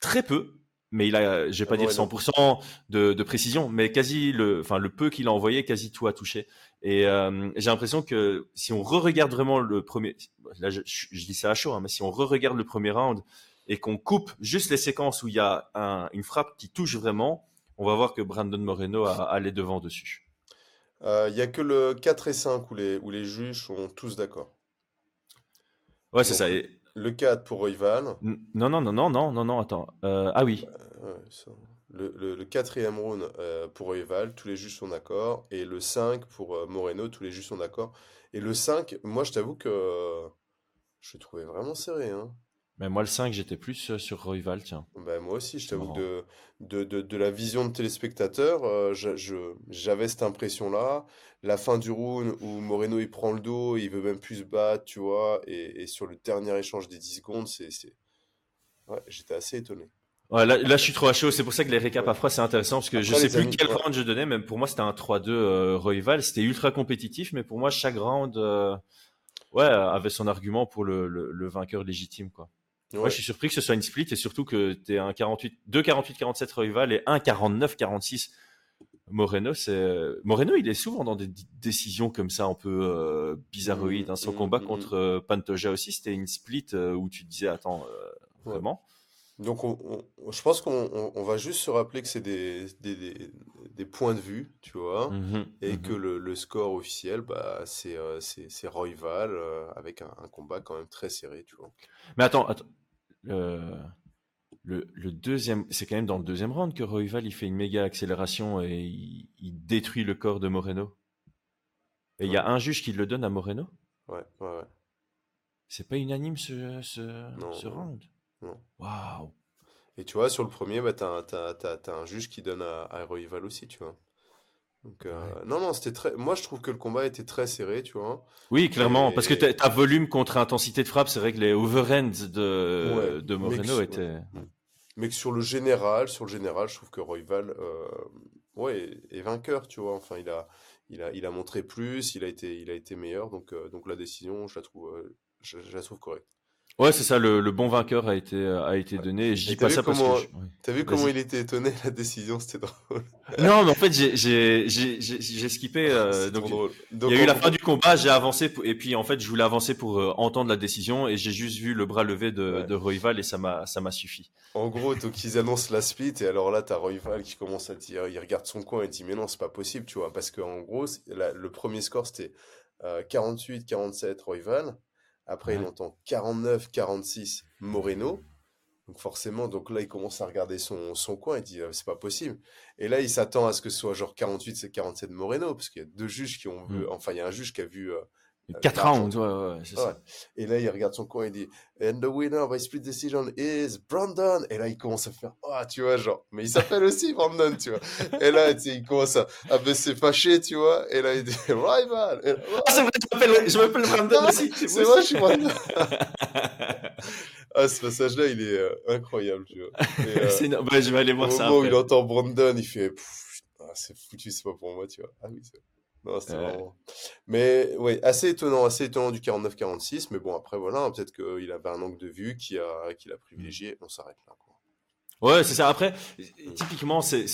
très peu, mais il a, je vais pas Ah, dire Moreno. 100% de, de précision, mais quasi le, enfin le peu qu'il a envoyé, quasi tout a touché. Et euh, j'ai l'impression que si on re-regarde vraiment le premier, là je, dis ça à chaud, hein, mais si on re-regarde le premier round et qu'on coupe juste les séquences où il y a un- une frappe qui touche vraiment, on va voir que Brandon Moreno a, a les devants dessus. Euh, Il y a que le 4 et 5 où les, où les juges sont tous d'accord. Ouais, c'est ça. Et- Le 4 pour Royval. non, non, non, non, non, non, non, attends. Euh, ah oui. euh. Le, le, le quatrième round euh, pour Royval, tous les juges sont d'accord. Et le 5 pour euh, Moreno, tous les juges sont d'accord. Et le 5, moi je t'avoue que je le trouvais vraiment serré. Hein. Mais moi, le 5, j'étais plus euh, sur Royval, tiens. Ben, moi aussi, je t'avoue de, de, de, de la vision de téléspectateur, euh, je- je- j'avais cette impression-là. La fin du round où Moreno il prend le dos, il veut même plus se battre, tu vois. Et, et sur le dernier échange des 10 secondes, c'est. Ouais, j'étais assez étonné. Ouais, là, là, je suis trop à chaud. C'est pour ça que les récaps Ouais. à froid, c'est intéressant parce que je Après, sais les plus quel ouais. round je donnais. Même pour moi, c'était un 3-2 euh. C'était ultra compétitif, mais pour moi, chaque round, euh, ouais, avait son argument pour le, le, le vainqueur légitime, quoi. Ouais. Ouais, je suis surpris que ce soit une split et surtout que t'es un 48, 2 48-47 Royval et un 49-46 Moreno. C'est Moreno, il est souvent dans des décisions comme ça un peu euh, bizarroïdes. hein. Son Mm, combat mm, contre euh, Pantoja aussi, c'était une split euh, où tu te disais, attends, euh, Ouais. vraiment. Donc, on, on- je pense qu'on on- on va juste se rappeler que c'est des, des, des, des points de vue, tu vois, Mhm, et mhm. que le, le score officiel, bah, c'est euh, euh, avec un, un combat quand même très serré, tu vois. Mais attends, attends. Le, le, le deuxième, c'est quand même dans le deuxième round que Royval il fait une méga accélération et il, il détruit le corps de Moreno. Et il y a un juge qui le donne à Moreno? Ouais, ouais, ouais. C'est pas unanime ce, ce, Non, ce non, round? Non. Waouh. Et tu vois, sur le premier, bah, t'as, un- t'as, t'as- t'as un juge qui donne à, à Royval aussi, tu vois. Donc, euh, non, non, c'était très. Moi, je trouve que le combat était très serré, tu vois. Oui, clairement, parce que t'as t'as volume contre intensité de frappe, c'est vrai que les overhands de, Ouais, de mais que Moreno sur- étaient. Mais que sur le général, sur le général, je trouve que Royval, euh, ouais, est, est vainqueur, tu vois. Enfin, il a, il a, il a montré plus, il a été, il a été meilleur. Donc, euh, donc la décision, je la trouve, je, je la trouve correcte. Ouais, c'est ça, le, le bon vainqueur a été, a été donné. Et je dis pas ça parce comment- que. je-. T'as vu comment il était étonné, la décision, c'était drôle. Non, mais en fait, j'ai- skippé. euh, donc, drôle. Il Donc, y a eu la fin du combat, j'ai avancé pour- et puis en fait je voulais avancer pour euh, entendre la décision et j'ai juste vu le bras levé de, Ouais. de Royval et ça m'a suffi. En gros, donc ils annoncent la split et alors là, t'as Royval qui commence à dire, il regarde son coin et dit mais non, c'est pas possible, tu vois, parce qu'en gros, la- le premier score c'était 48-47 Royval, après il entend 49-46 Moreno, donc forcément, donc là il commence à regarder son, son coin. Et dit euh, c'est pas possible, et là il s'attend à ce que ce soit genre 48 c'est 47 Moreno, parce qu'il y a deux juges qui ont vu, Mm. enfin il y a un juge qui a vu Euh, 4 l'argent. rounds, ouais, ouais, c'est Ouais. ça. Et là, il regarde son coin et dit And the winner by split decision is Brandon. Et là, il commence à faire Ah, tu vois, genre, mais il s'appelle aussi Brandon, tu vois. Et là, tu sais, il commence à, à baisser fâché, tu vois. Et là, il dit Rival. Là, Ah, c'est vrai, je m'appelle Brandon Ah, aussi. c'est vrai, je suis Brandon. ah, ce passage-là, il est euh, incroyable, tu vois. Et, euh. Ouais, je vais aller voir au ça moment où il entend Brandon, il fait ah, C'est foutu, c'est pas pour moi, tu vois. Ah oui, c'est. Non, c'était Ouais. vraiment. Mais oui, assez étonnant, assez étonnant du 49-46. Mais bon, après, voilà, hein, peut-être qu'il avait un angle de vue qui a, qui l'a privilégié. On s'arrête là. Quoi. Ouais, c'est ça. Après, typiquement, c'est,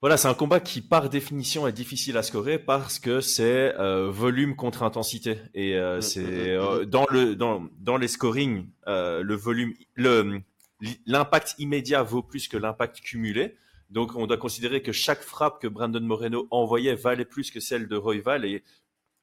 Voilà, c'est un combat qui par définition est difficile à scorer parce que c'est euh, volume contre intensité et euh, mm, c'est mm, mm, dans le dans dans les scoring le volume le l'impact immédiat vaut plus que l'impact cumulé. Donc on doit considérer que chaque frappe que Brandon Moreno envoyait valait plus que celle de Royval et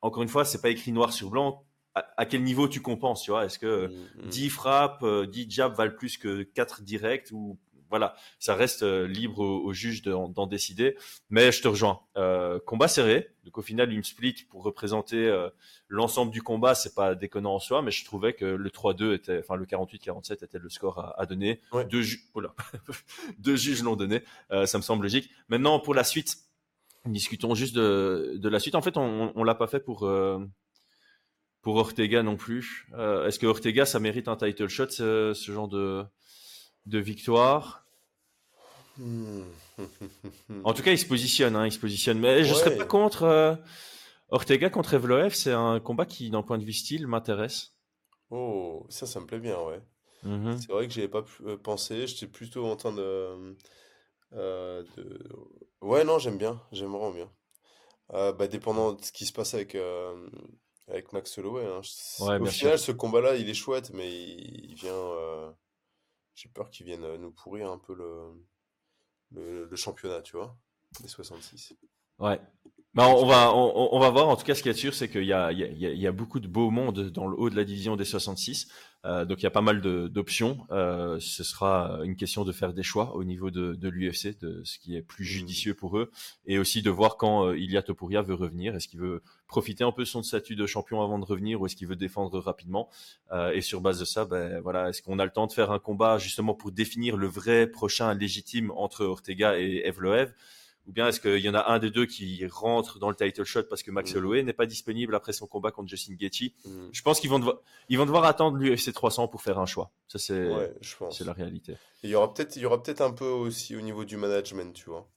encore une fois, c'est pas écrit noir sur blanc. À, quel niveau tu compenses, tu vois? Est-ce que 10 frappes, 10 jabs valent plus que 4 directs ou voilà, ça reste euh, libre au, juge d'en décider. Mais je te rejoins. Euh, combat serré. Donc au final, une split pour représenter euh, l'ensemble du combat, c'est pas déconnant en soi, mais je trouvais que le 3-2 était, enfin le 48-47 était le score à, donner. Deux, Deux juges l'ont donné. ça me semble logique. Maintenant pour la suite, discutons juste de, la suite. En fait, on, on l'a pas fait pour pour Ortega non plus. Est-ce que Ortega, ça mérite un title shot, ce genre de de victoire. Hmm. en tout cas, il se positionne, hein, il se positionne. Mais je serais pas contre euh, Ortega contre Evloev. C'est un combat qui, d'un point de vue style, m'intéresse. Oh, ça, ça me plaît bien, ouais. Mm-hmm. C'est vrai que j'y pas euh, pensé. J'étais plutôt en train de, euh, Ouais, non, j'aime bien. J'aime vraiment bien. bah, dépendant de ce qui se passe avec, avec Max Holloway. Hein. Au final, ce combat-là, il est chouette, mais il vient j'ai peur qu'ils viennent nous pourrir un peu le, le, championnat, tu vois, des 66. Ouais. Bah, on, va, on, va voir. En tout cas, ce qui est sûr, c'est qu'il y a, il y, a, beaucoup de beaux mondes dans le haut de la division des 66. Euh, donc, il y a pas mal d'options. Euh, ce sera une question de faire des choix au niveau de, de l'UFC, de ce qui est plus mmh. judicieux pour eux, et aussi de voir quand euh, Ilia Topuria veut revenir. Est-ce qu'il veut profiter un peu de son statut de champion avant de revenir, ou est-ce qu'il veut défendre rapidement? Euh, Et sur base de ça, ben voilà, est-ce qu'on a le temps de faire un combat justement pour définir le vrai prochain légitime entre Ortega et Evloev? Ou bien est-ce qu'il y en a un des deux qui rentre dans le title shot parce que Max mm. Holloway n'est pas disponible après son combat contre Justin Gaethje? Mm. Je pense qu'ils vont devoir, ils vont devoir attendre l'UFC 300 pour faire un choix. Ça c'est, c'est la réalité. il y aura peut-être, il y aura peut-être un peu aussi au niveau du management, tu vois.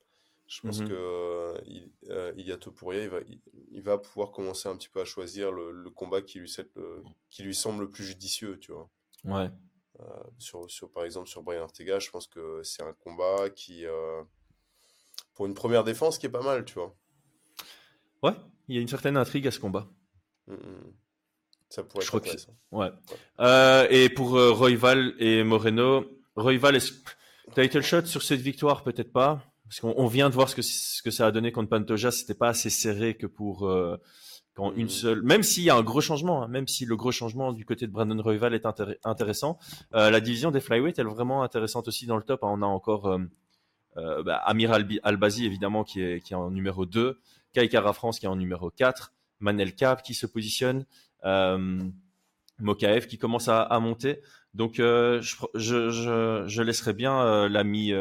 Je pense mm-hmm. que euh, il, euh, il, va, il, va pouvoir commencer un petit peu à choisir le, combat qui lui, qui lui semble le plus judicieux, tu vois. Ouais. Euh, sur, sur, par exemple, sur Brian Ortega, je pense que c'est un combat qui, pour une première défense qui est pas mal, tu vois. Ouais, il y a une certaine intrigue à ce combat. Mm, mm. Ça pourrait être intéressant. Ouais. Euh, et pour euh, Royval et Moreno, Royval est title shot sur cette victoire? Peut-être pas, parce qu'on vient de voir ce que ce que ça a donné contre Pantoja, c'était pas assez serré que pour euh, quand une mm. seule, même s'il y a un gros changement, hein, même si le gros changement du côté de Brandon Royval est intéressant, la division des flyweight elle est vraiment intéressante aussi dans le top. Hein. On a encore euh, bah, Amir Albazi, évidemment, qui est, qui est en numéro 2. Kaikara France, qui est en numéro 4. Manel Cap, qui se positionne. Euh, Mokaev, qui commence à, à monter. Donc, euh, je, je, je, laisserai bien euh, l'ami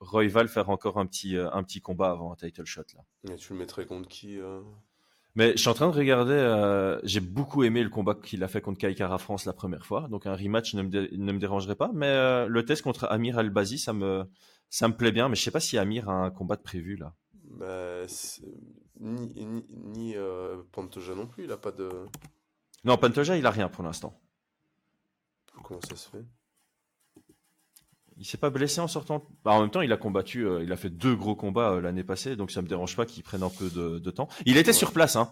Royval faire encore un petit, un petit combat avant un title shot. Là. Et tu le mettrais contre qui mais je suis en train de regarder, euh, j'ai beaucoup aimé le combat qu'il a fait contre Kaikara France la première fois, donc un rematch ne me, ne me dérangerait pas, mais euh, le test contre Amir Albazi, ça me, ça me plaît bien, mais je sais pas si Amir a un combat de prévu là. Bah, ni, ni, ni euh, Pantoja non plus, il a pas de... Non, Pantoja, il a rien pour l'instant. Comment ça se fait? Il s'est pas blessé en sortant? Bah, en même temps, il a combattu, euh, il a fait deux gros combats euh, l'année passée, donc ça me dérange pas qu'il prenne un peu de, temps. Il était sur place, hein.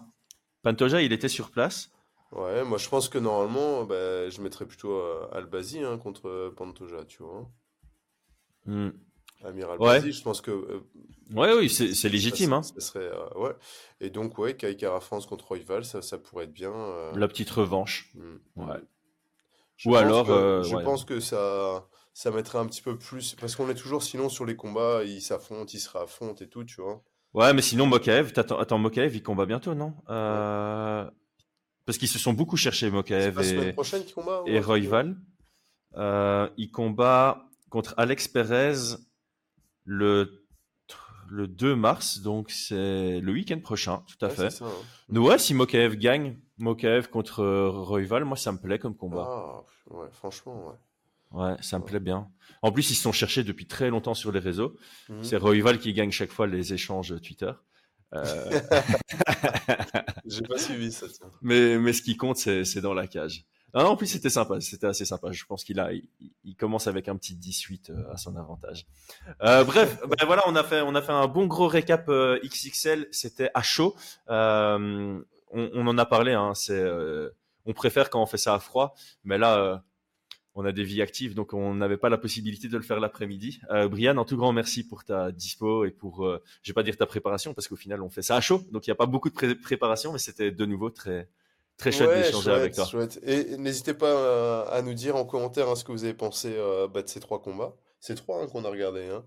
Pantoja, il était sur place. Ouais, moi je pense que normalement, bah, je mettrais plutôt Albazi hein, contre Pantoja, tu vois. Hmm. Amir Albazi, je pense que. ouais, oui, c'est légitime. Ça, hein. ça serait, ouais. Et donc, ouais, Kaikara France contre Royval, ça, ça pourrait être bien. La petite revanche. Hmm. Ouais. Ou alors. je pense que ça ça mettrait un petit peu plus. Parce qu'on est toujours, sinon, sur les combats, ils s'affrontent, ils se réaffrontent et tout, tu vois. Ouais, mais sinon, Mokaev, attends, attends Mokaev, il combat bientôt, non? Euh... Parce qu'ils se sont beaucoup cherchés, Mokaev et, combat, et Royval. Euh, il combat contre Alex Perez le, le 2 mars, donc c'est le week-end prochain, tout à fait. Ça, hein. Ouais, si Mokaev gagne, Mokaev contre Royval, moi ça me plaît comme combat. Ah, ouais, franchement, ouais. Ouais, ça me plaît bien. En plus, ils se sont cherchés depuis très longtemps sur les réseaux. Mhm. C'est Royval qui gagne chaque fois les échanges Twitter. Euh... J'ai pas suivi ça. Mais, mais ce qui compte, c'est dans la cage. Ah, en plus, c'était sympa, c'était assez sympa. Je pense qu'il a, il, commence avec un petit 18 euh, à son avantage. Euh, bref, ben voilà, on a fait, on a fait un bon gros récap euh, XXL. C'était à chaud. On, on, en a parlé. Hein, c'est, on préfère quand on fait ça à froid, mais là, on a des vies actives, donc on n'avait pas la possibilité de le faire l'après-midi. Brian, un tout grand merci pour ta dispo et pour, je vais pas dire ta préparation, parce qu'au final, on fait ça à chaud, donc il n'y a pas beaucoup de préparation, mais c'était de nouveau très Très chouette d'échanger avec toi. Et n'hésitez pas à, nous dire en commentaire hein, ce que vous avez pensé euh, bah, de ces trois combats. C'est trois hein, qu'on a regardé. Hein.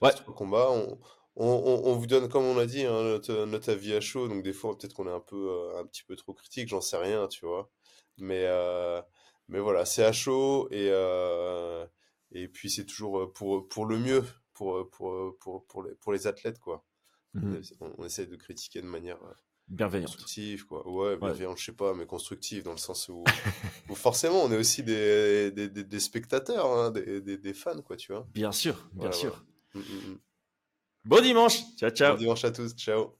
Ouais. trois combats. On, on, on, vous donne, comme on l'a dit, hein, notre, notre, avis à chaud. Donc des fois, peut-être qu'on est un peu, euh, un petit peu trop critique. J'en sais rien, tu vois. Mais, euh, mais voilà, c'est à chaud et et puis c'est toujours pour pour le mieux pour pour pour pour les, pour les athlètes quoi. Mmh on, on, essaie de critiquer de manière bienveillante. Constructive, quoi. Ouais, bienveillante, je sais pas, mais constructive dans le sens où, forcément on est aussi des, des, des, spectateurs, hein, des, fans, quoi, tu vois. Bien sûr, bien sûr. Mmh, mmh, mmh. Bon dimanche, ciao, ciao. Bon dimanche à tous, ciao.